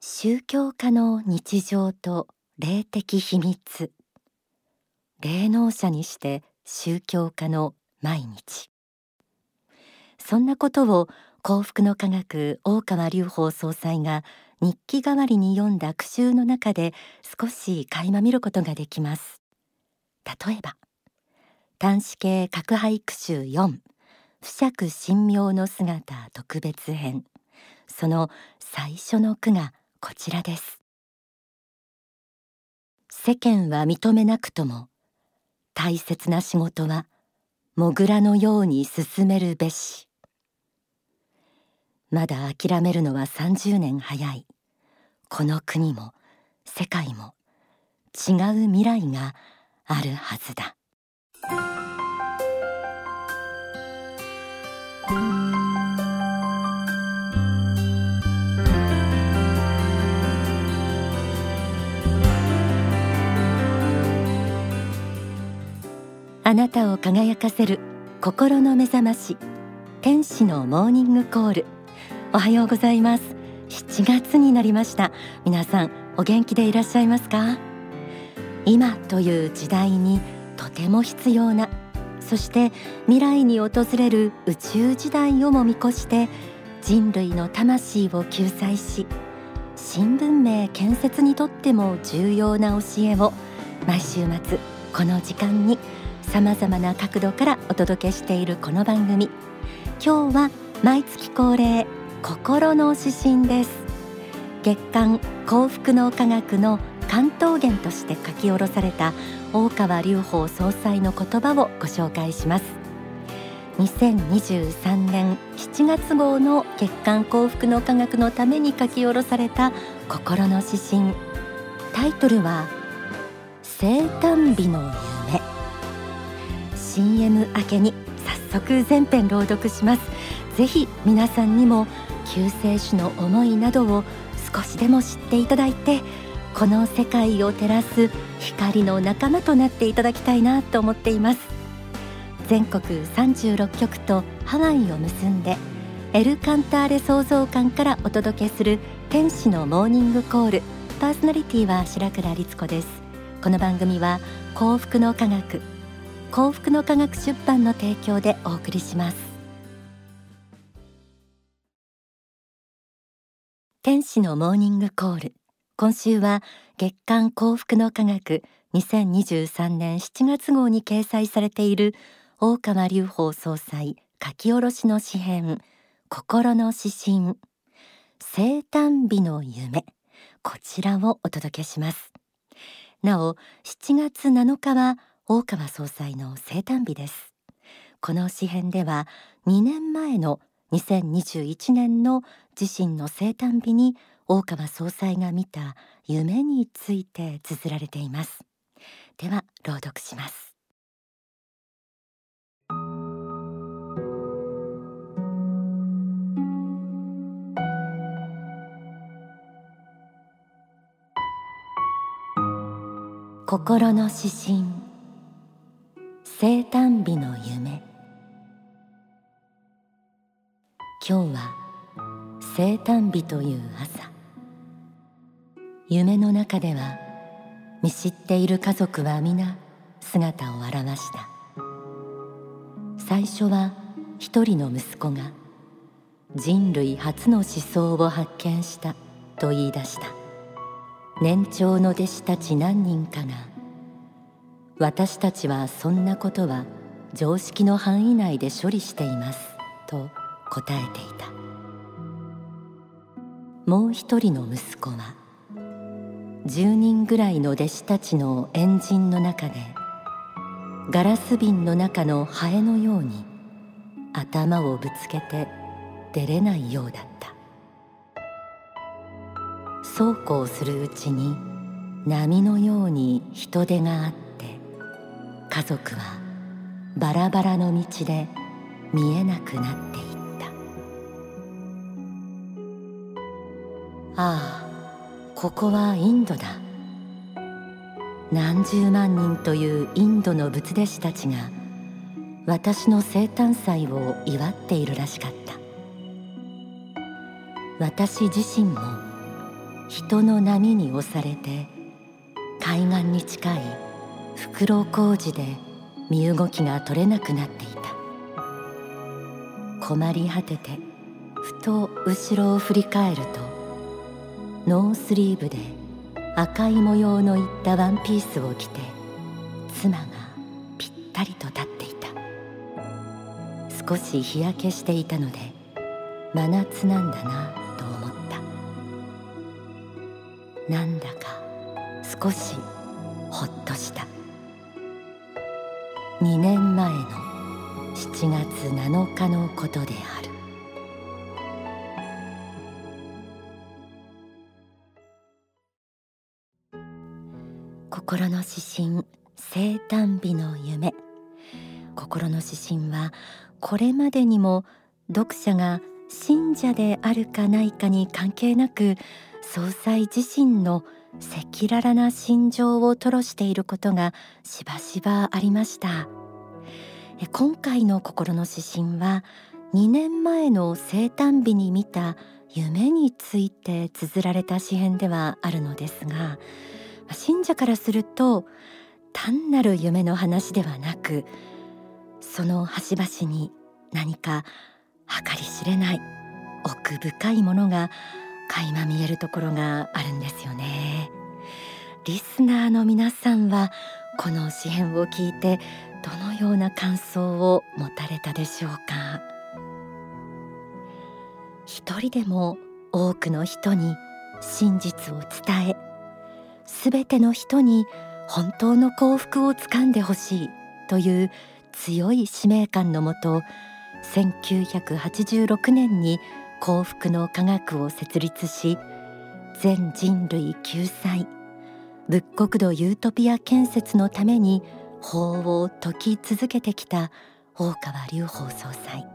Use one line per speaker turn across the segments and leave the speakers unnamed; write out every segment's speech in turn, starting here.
宗教家の日常と霊的秘密。霊能者にして宗教家の毎日。そんなことを幸福の科学大川隆法総裁が日記代わりに読んだ句集の中で少し垣間見ることができます。例えば端子系核俳句集4不釈神妙の姿特別編。その最初の句がこちらです。世間は認めなくとも大切な仕事はモグラのように進めるべし。まだ諦めるのは30年早い。この国も世界も違う未来があるはずだ。あなたを輝かせる心の目覚まし天使のモーニングコール。おはようございます。7月になりました。皆さんお元気でいらっしゃいますか？今という時代にとても必要なそして未来に訪れる宇宙時代をも見越して人類の魂を救済し新文明建設にとっても重要な教えを毎週末この時間にさまざまな角度からお届けしているこの番組。今日は毎月恒例心の指針です。月刊幸福の科学の関東源として書き下ろされた大川隆法総裁の言葉をご紹介します。2023年7月号の月刊幸福の科学のために書き下ろされた心の指針。タイトルは生誕日の CM 明けに早速全編朗読します。ぜひ皆さんにも救世主の思いなどを少しでも知っていただいてこの世界を照らす光の仲間となっていただきたいなと思っています。全国36局とハワイを結んでエルカンターレ創造館からお届けする天使のモーニングコール。パーソナリティは白倉律子です。この番組は幸福の科学幸福の科学出版の提供でお送りします。天使のモーニングコール。今週は月刊幸福の科学2023年7月号に掲載されている大川隆法総裁書き下ろしの詩編心の指針。生誕日の夢。こちらをお届けします。なお7月7日は大川総裁の生誕日です。この詩編では2年前の2021年の自身の生誕日に大川総裁が見た夢について綴られています。では朗読します。心の指針。という朝。夢の中では見知っている家族は皆姿を現した。最初は一人の息子が人類初の思想を発見したと言い出した。年長の弟子たち何人かが私たちはそんなことは常識の範囲内で処理していますと答えていた。もう一人の息子は10人ぐらいの弟子たちのエンジンの中でガラス瓶の中のハエのように頭をぶつけて出れないようだった。そうこうするうちに波のように人手があって家族はバラバラの道で見えなくなっていた。ああここはインドだ。何十万人というインドの仏弟子たちが私の生誕祭を祝っているらしかった。私自身も人の波に押されて海岸に近い袋小路で身動きが取れなくなっていた。困り果ててふと後ろを振り返るとノースリーブで赤い模様のいったワンピースを着て妻がぴったりと立っていた。少し日焼けしていたので真夏なんだなと思った。なんだか少しほっとした。2年前の7月7日のことである。心の指針生誕日の夢。心の指針はこれまでにも読者が信者であるかないかに関係なく総裁自身の赤裸々な心情を吐露していることがしばしばありました。今回の心の指針は2年前の生誕日に見た夢について綴られた詩編ではあるのですが信者からすると単なる夢の話ではなくその端々に何か計り知れない奥深いものが垣間見えるところがあるんですよね。リスナーの皆さんはこの詩編を聞いてどのような感想を持たれたでしょうか？一人でも多くの人に真実を伝えすべての人に本当の幸福をつかんでほしいという強い使命感のもと1986年に幸福の科学を設立し全人類救済仏国土ユートピア建設のために法を説き続けてきた大川隆法総裁。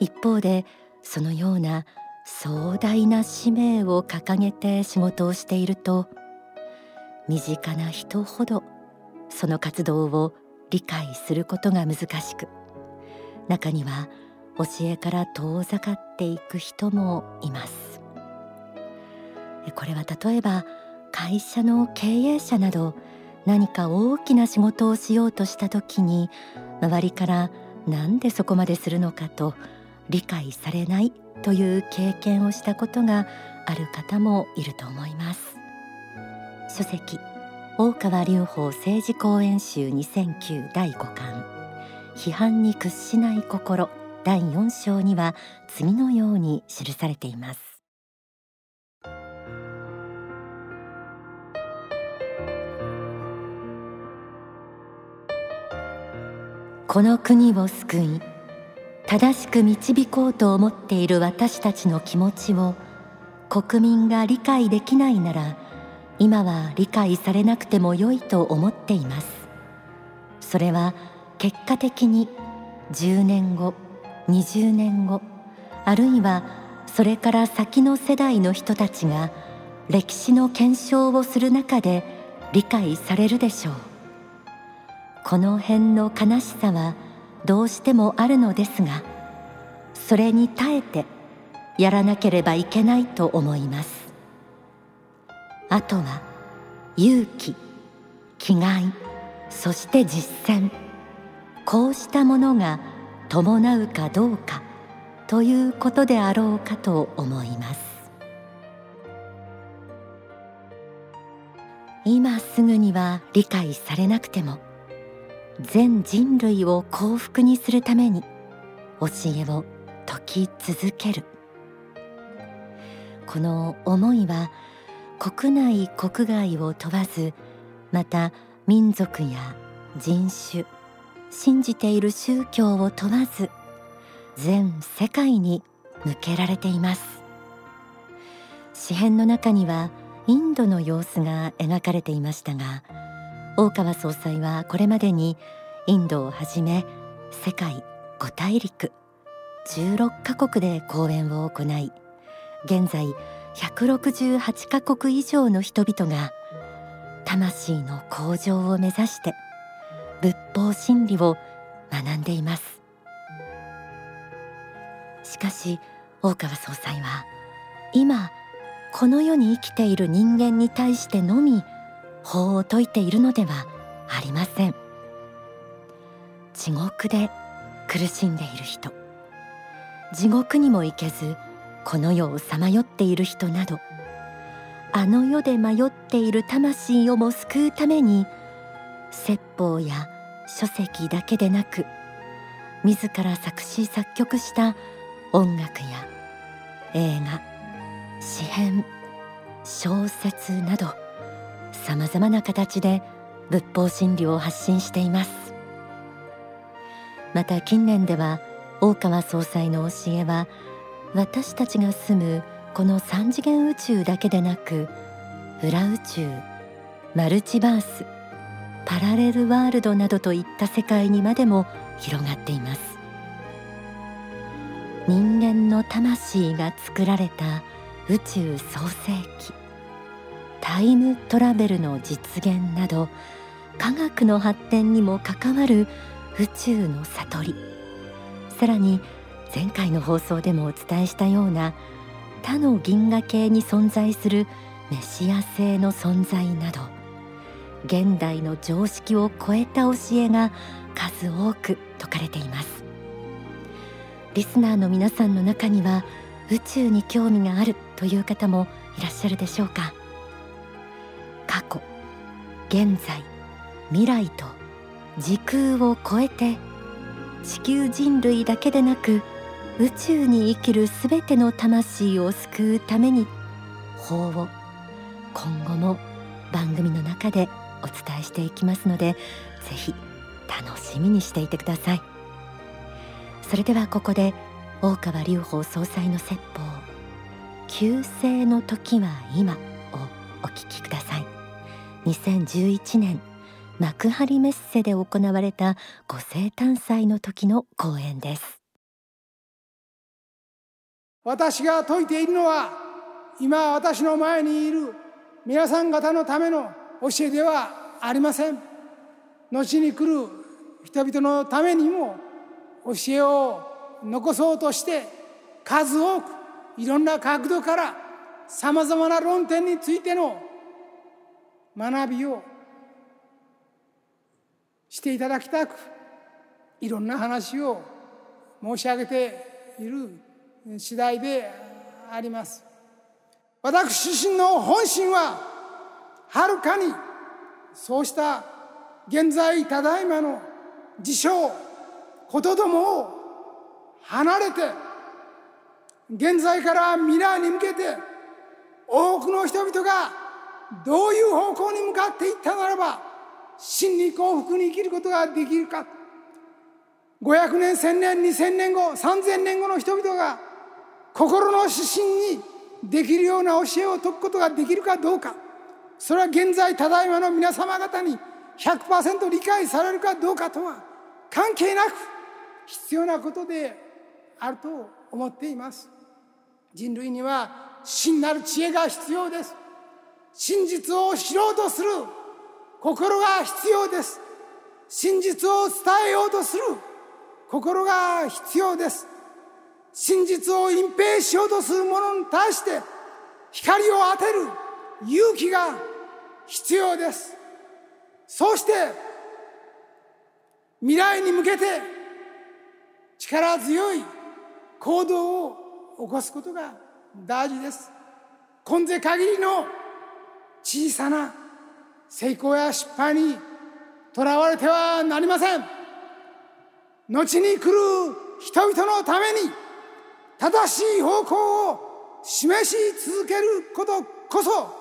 一方でそのような壮大な使命を掲げて仕事をしていると身近な人ほどその活動を理解することが難しく中には教えから遠ざかっていく人もいます。これは例えば会社の経営者など何か大きな仕事をしようとした時に周りからなんでそこまでするのかと理解されないという経験をしたことがある方もいると思います。書籍大川隆法政治講演集2009第5巻批判に屈しない心第4章には次のように記されています。この国を救い正しく導こうと思っている私たちの気持ちを国民が理解できないなら今は理解されなくても良いと思っています。それは結果的に10年後20年後あるいはそれから先の世代の人たちが歴史の検証をする中で理解されるでしょう。この辺の悲しさはどうしてもあるのですがそれに耐えてやらなければいけないと思います。あとは勇気気概そして実践。こうしたものが伴うかどうかということであろうかと思います。今すぐには理解されなくても全人類を幸福にするために教えを説き続ける。この思いは国内国外を問わずまた民族や人種信じている宗教を問わず全世界に向けられています。詩編の中にはインドの様子が描かれていましたが大川総裁はこれまでにインドをはじめ世界5大陸16カ国で講演を行い現在168カ国以上の人々が魂の向上を目指して仏法真理を学んでいます。しかし大川総裁は今この世に生きている人間に対してのみ法を説いているのではありません。地獄で苦しんでいる人地獄にも行けずこの世をさまよっている人などあの世で迷っている魂をも救うために説法や書籍だけでなく自ら作詞作曲した音楽や映画詩編小説などさまざまな形で仏法真理を発信しています。また近年では大川総裁の教えは私たちが住むこの三次元宇宙だけでなく裏宇宙マルチバースパラレルワールドなどといった世界にまでも広がっています。人間の魂が作られた宇宙創世記。タイムトラベルの実現など科学の発展にも関わる宇宙の悟り。さらに前回の放送でもお伝えしたような他の銀河系に存在するメシア星の存在など現代の常識を超えた教えが数多く説かれています。リスナーの皆さんの中には宇宙に興味があるという方もいらっしゃるでしょうか。現在未来と時空を超えて地球人類だけでなく宇宙に生きるすべての魂を救うために法を今後も番組の中でお伝えしていきますのでぜひ楽しみにしていてください。それではここで大川隆法総裁の説法旧世の時は今をお聞きください。2011年幕張メッセで行われたご生誕祭の時の講演です。
私が説いているのは今私の前にいる皆さん方のための教えではありません。後に来る人々のためにも教えを残そうとして数多くいろんな角度からさまざまな論点についての学びをしていただきたくいろんな話を申し上げている次第であります。私自身の本心ははるかにそうした現在ただいまの事象ことどもを離れて現在から未来に向けて多くの人々がどういう方向に向かっていったならば真に幸福に生きることができるか。500年1000年2000年後3000年後の人々が心の指針にできるような教えを説くことができるかどうか。それは現在ただいまの皆様方に100%理解されるかどうかとは関係なく必要なことであると思っています。人類には真なる知恵が必要です。真実を知ろうとする。心が必要です。真実を伝えようとする。心が必要です。真実を隠蔽しようとする者に対して光を当てる。勇気が必要です。そうして未来に向けて力強い行動を起こすことが大事です。今世限りの小さな成功や失敗にとらわれてはなりません。後に来る人々のために正しい方向を示し続けることこそ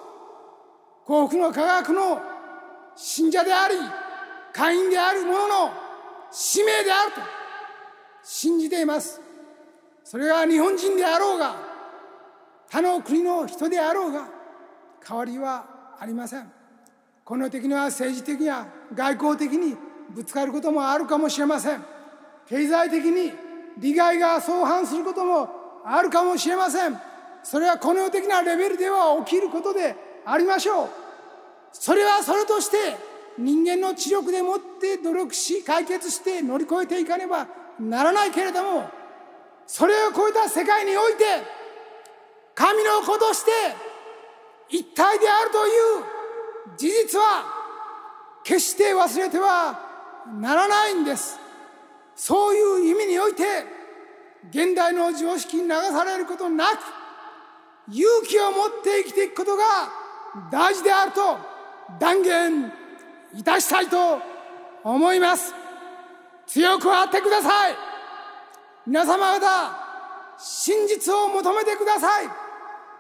幸福の科学の信者であり会員である者の使命であると信じています。それが日本人であろうが他の国の人であろうが変わりはありません。この的には政治的や外交的にぶつかることもあるかもしれません。経済的に利害が相反することもあるかもしれません。それはこの世的なレベルでは起きることでありましょう。それはそれとして人間の知力でもって努力し解決して乗り越えていかねばならないけれどもそれを超えた世界において神の子として一体であるという事実は決して忘れてはならないんです。そういう意味において現代の常識に流されることなく勇気を持って生きていくことが大事であると断言いたしたいと思います。強くあってください。皆様方真実を求めてください。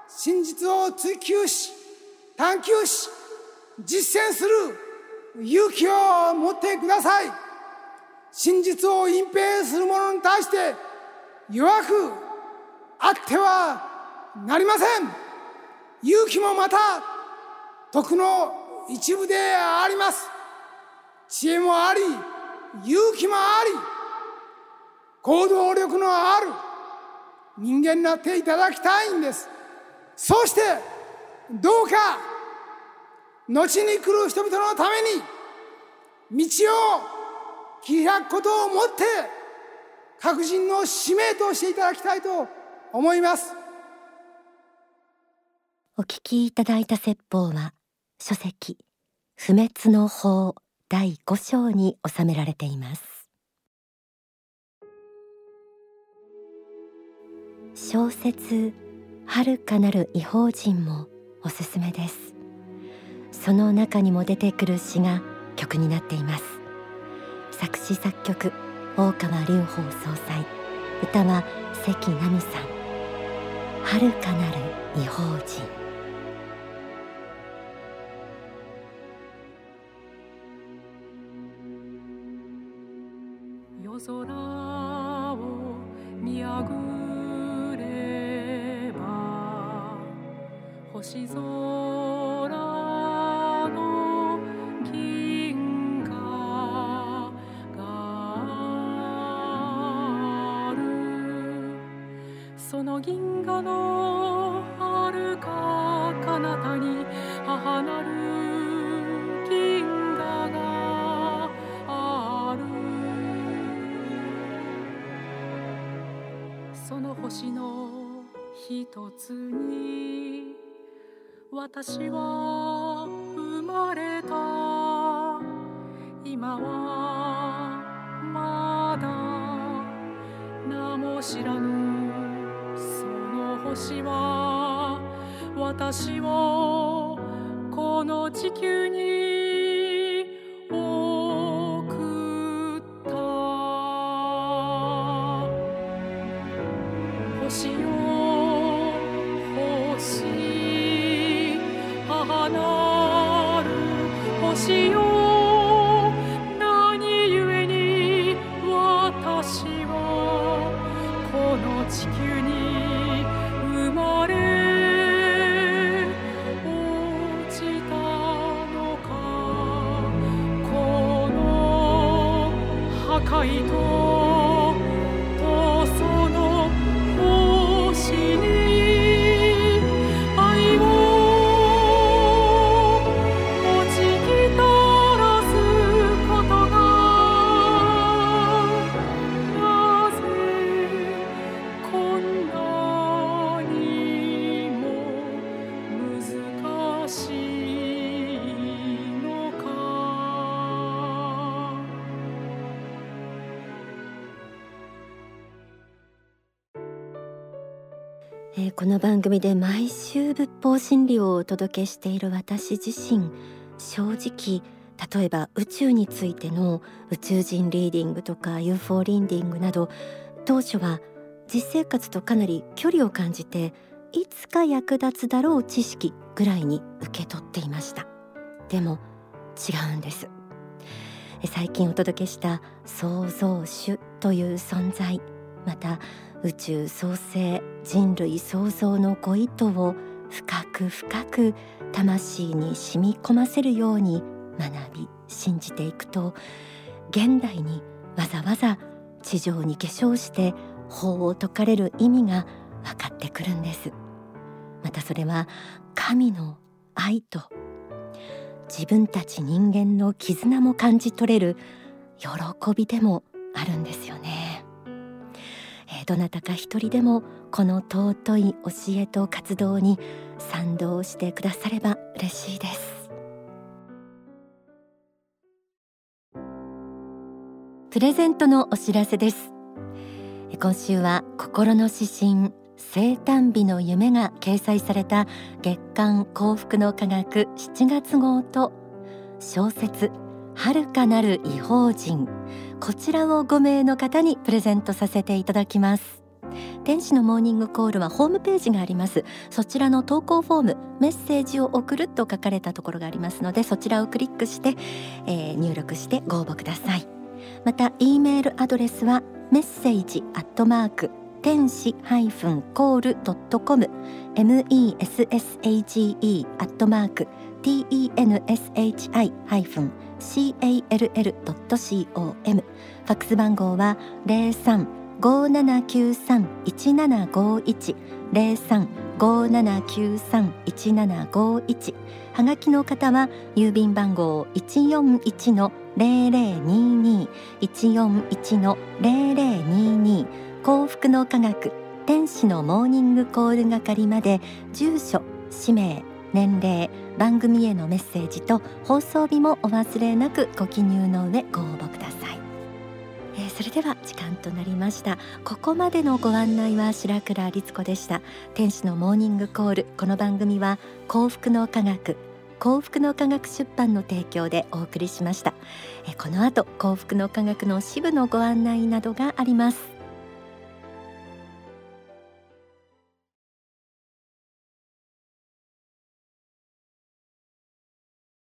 真実を追求し探求し実践する勇気を持ってください。真実を隠蔽する者に対して弱くあってはなりません。勇気もまた徳の一部であります。知恵もあり勇気もあり行動力のある人間になっていただきたいんです。そしてどうか後に来る人々のために道を切り開くことをもって各人の使命としていただきたいと思います。
お聞きいただいた説法は書籍不滅の法第5章に収められています。小説遥かなる異邦人もおすすめです。その中にも出てくる詩が曲になっています。作詞作曲大川隆法総裁歌は関奈美さん。遥かなる異邦人。
夜空を見上れ星空その銀河の遥か彼方に母なる銀河があるその星の一つに私は生まれた。今はまだ名も知らぬその星は。私をこの地球に
の番組で毎週仏法真理をお届けしている私自身正直例えば宇宙についての宇宙人リーディングとか UFO リーディングなど当初は実生活とかなり距離を感じていつか役立つだろう知識ぐらいに受け取っていました。でも違うんです。最近お届けした創造主という存在また宇宙創生人類創造のご意図を深く深く魂に染み込ませるように学び信じていくと現代にわざわざ地上に化粧して法を説かれる意味が分かってくるんです。またそれは神の愛と自分たち人間の絆も感じ取れる喜びでもあるんですよね。どなたか一人でもこの尊い教えと活動に賛同してくだされば嬉しいです。プレゼントのお知らせです。今週は心の指針生誕日の夢が掲載された月刊幸福の科学7月号と小説遥かなる異邦人こちらを5名の方にプレゼントさせていただきます。天使のモーニングコールはホームページがあります。そちらの投稿フォームメッセージを送ると書かれたところがありますのでそちらをクリックして、えー、入力してご応募ください。また E メールアドレスはメッセージアットマーク天使ハイフンコールドットコム。message アットマーク tenshi ハイフン call.com ファックス番号は零三五七九三一七五一。零三五七九三一七五一。はがきの方は郵便番号一四一の零零二二。一四一の零零二二。幸福の科学天使のモーニングコール係まで住所氏名年齢番組へのメッセージと放送日もお忘れなくご記入の上ご応募ください、えー、それでは時間となりました。ここまでのご案内は白倉律子でした。天使のモーニングコール。この番組は幸福の科学幸福の科学出版の提供でお送りしました。えこの後幸福の科学の支部のご案内などがあります。